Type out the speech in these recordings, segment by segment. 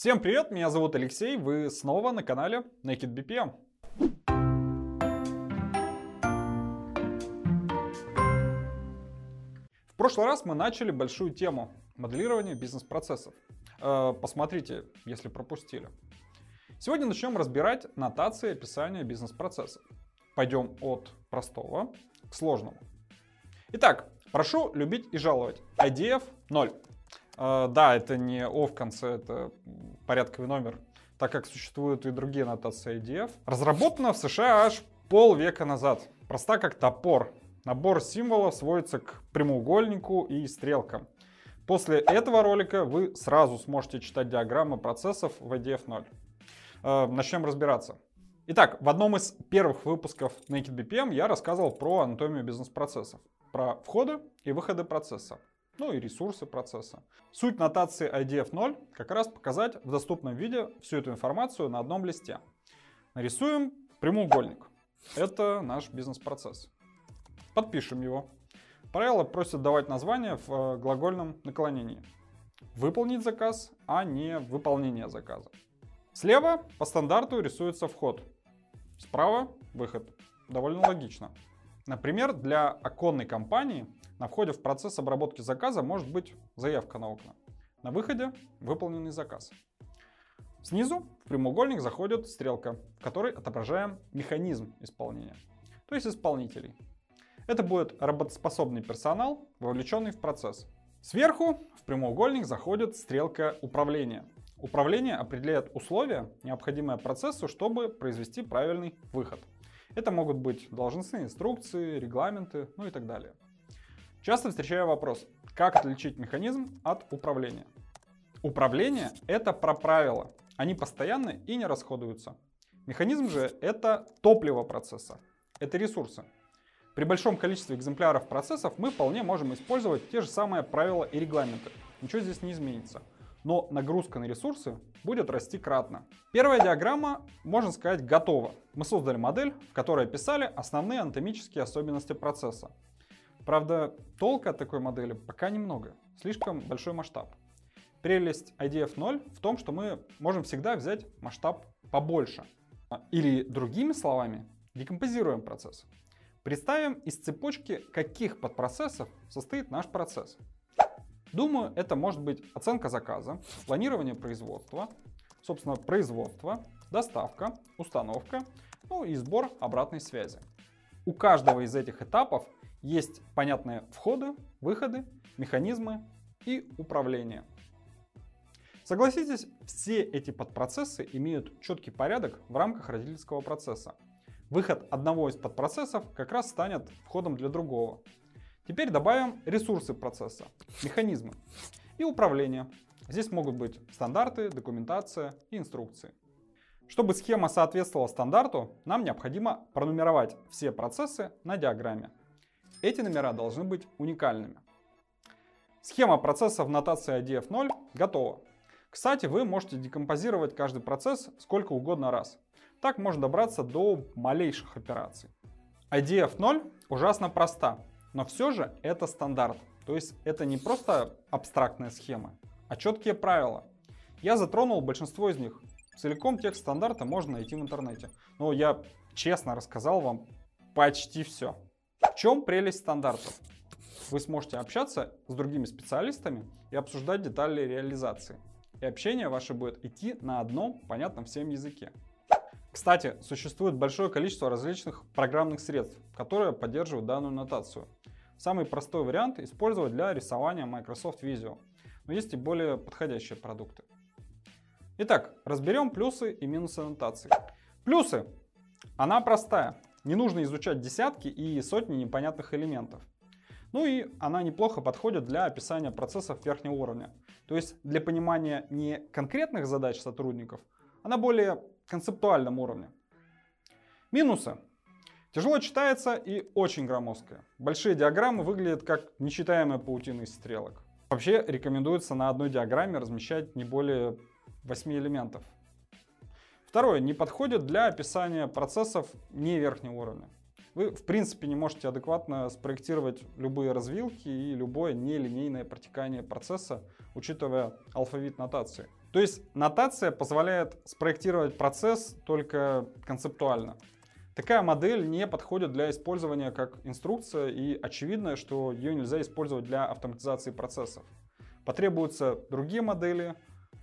Всем привет, меня зовут Алексей, вы снова на канале Naked BPM. В прошлый раз мы начали большую тему моделирования бизнес-процессов. Э, посмотрите, если пропустили. Сегодня начнем разбирать нотации описания бизнес-процессов. Пойдем от простого к сложному. Итак, прошу любить и жаловать. IDF 0. Э, да, это не O в конце, это порядковый номер, так как существуют и другие нотации IDF. Разработана в США аж полвека назад. Проста как топор. Набор символов сводится к прямоугольнику и стрелкам. После этого ролика вы сразу сможете читать диаграммы процессов в IDF 0. Э, начнем разбираться. Итак, в одном из первых выпусков Naked BPM я рассказывал про анатомию бизнес-процессов, про входы и выходы процесса ну и ресурсы процесса. Суть нотации IDF 0 как раз показать в доступном виде всю эту информацию на одном листе. Нарисуем прямоугольник. Это наш бизнес-процесс. Подпишем его. Правило просит давать название в э, глагольном наклонении. Выполнить заказ, а не выполнение заказа. Слева по стандарту рисуется вход. Справа выход. Довольно логично. Например, для оконной компании на входе в процесс обработки заказа может быть заявка на окна. На выходе выполненный заказ. Снизу в прямоугольник заходит стрелка, в которой отображаем механизм исполнения, то есть исполнителей. Это будет работоспособный персонал, вовлеченный в процесс. Сверху в прямоугольник заходит стрелка управления. Управление определяет условия, необходимые процессу, чтобы произвести правильный выход. Это могут быть должностные инструкции, регламенты, ну и так далее. Часто встречаю вопрос, как отличить механизм от управления. Управление — это про правила. Они постоянны и не расходуются. Механизм же — это топливо процесса. Это ресурсы. При большом количестве экземпляров процессов мы вполне можем использовать те же самые правила и регламенты. Ничего здесь не изменится. Но нагрузка на ресурсы будет расти кратно. Первая диаграмма, можно сказать, готова. Мы создали модель, в которой описали основные анатомические особенности процесса. Правда, толка от такой модели пока немного, слишком большой масштаб. Прелесть IDF 0 в том, что мы можем всегда взять масштаб побольше. Или другими словами, декомпозируем процесс. Представим из цепочки, каких подпроцессов состоит наш процесс. Думаю, это может быть оценка заказа, планирование производства, собственно, производство, доставка, установка, ну и сбор обратной связи. У каждого из этих этапов есть понятные входы, выходы, механизмы и управление. Согласитесь, все эти подпроцессы имеют четкий порядок в рамках родительского процесса. Выход одного из подпроцессов как раз станет входом для другого. Теперь добавим ресурсы процесса, механизмы и управление. Здесь могут быть стандарты, документация и инструкции. Чтобы схема соответствовала стандарту, нам необходимо пронумеровать все процессы на диаграмме. Эти номера должны быть уникальными. Схема процесса в нотации IDF 0 готова. Кстати, вы можете декомпозировать каждый процесс сколько угодно раз. Так можно добраться до малейших операций. IDF 0 ужасно проста, но все же это стандарт. То есть это не просто абстрактная схема, а четкие правила. Я затронул большинство из них. Целиком текст стандарта можно найти в интернете. Но я честно рассказал вам почти все. В чем прелесть стандартов? Вы сможете общаться с другими специалистами и обсуждать детали реализации. И общение ваше будет идти на одном понятном всем языке. Кстати, существует большое количество различных программных средств, которые поддерживают данную нотацию. Самый простой вариант использовать для рисования Microsoft Visio, но есть и более подходящие продукты. Итак, разберем плюсы и минусы нотации. Плюсы. Она простая. Не нужно изучать десятки и сотни непонятных элементов. Ну и она неплохо подходит для описания процессов верхнего уровня. То есть для понимания не конкретных задач сотрудников, а на более концептуальном уровне. Минусы. Тяжело читается и очень громоздкая. Большие диаграммы выглядят как нечитаемая паутина из стрелок. Вообще рекомендуется на одной диаграмме размещать не более 8 элементов. Второе, не подходит для описания процессов не верхнего уровня. Вы, в принципе, не можете адекватно спроектировать любые развилки и любое нелинейное протекание процесса, учитывая алфавит нотации. То есть нотация позволяет спроектировать процесс только концептуально. Такая модель не подходит для использования как инструкция, и очевидно, что ее нельзя использовать для автоматизации процессов. Потребуются другие модели,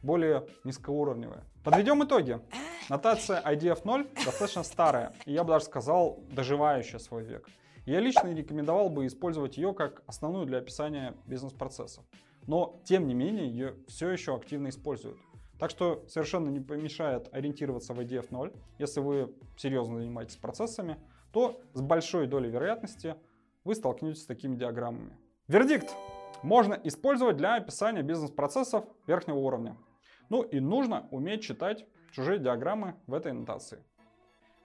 более низкоуровневые. Подведем итоги. Нотация IDF0 достаточно старая, и я бы даже сказал, доживающая свой век. Я лично рекомендовал бы использовать ее как основную для описания бизнес-процессов. Но, тем не менее, ее все еще активно используют. Так что совершенно не помешает ориентироваться в IDF 0. Если вы серьезно занимаетесь процессами, то с большой долей вероятности вы столкнетесь с такими диаграммами. Вердикт. Можно использовать для описания бизнес-процессов верхнего уровня. Ну и нужно уметь читать чужие диаграммы в этой нотации.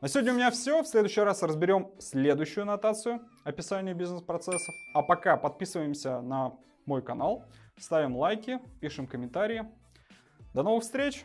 На сегодня у меня все. В следующий раз разберем следующую нотацию описания бизнес-процессов. А пока подписываемся на мой канал, ставим лайки, пишем комментарии. До новых встреч!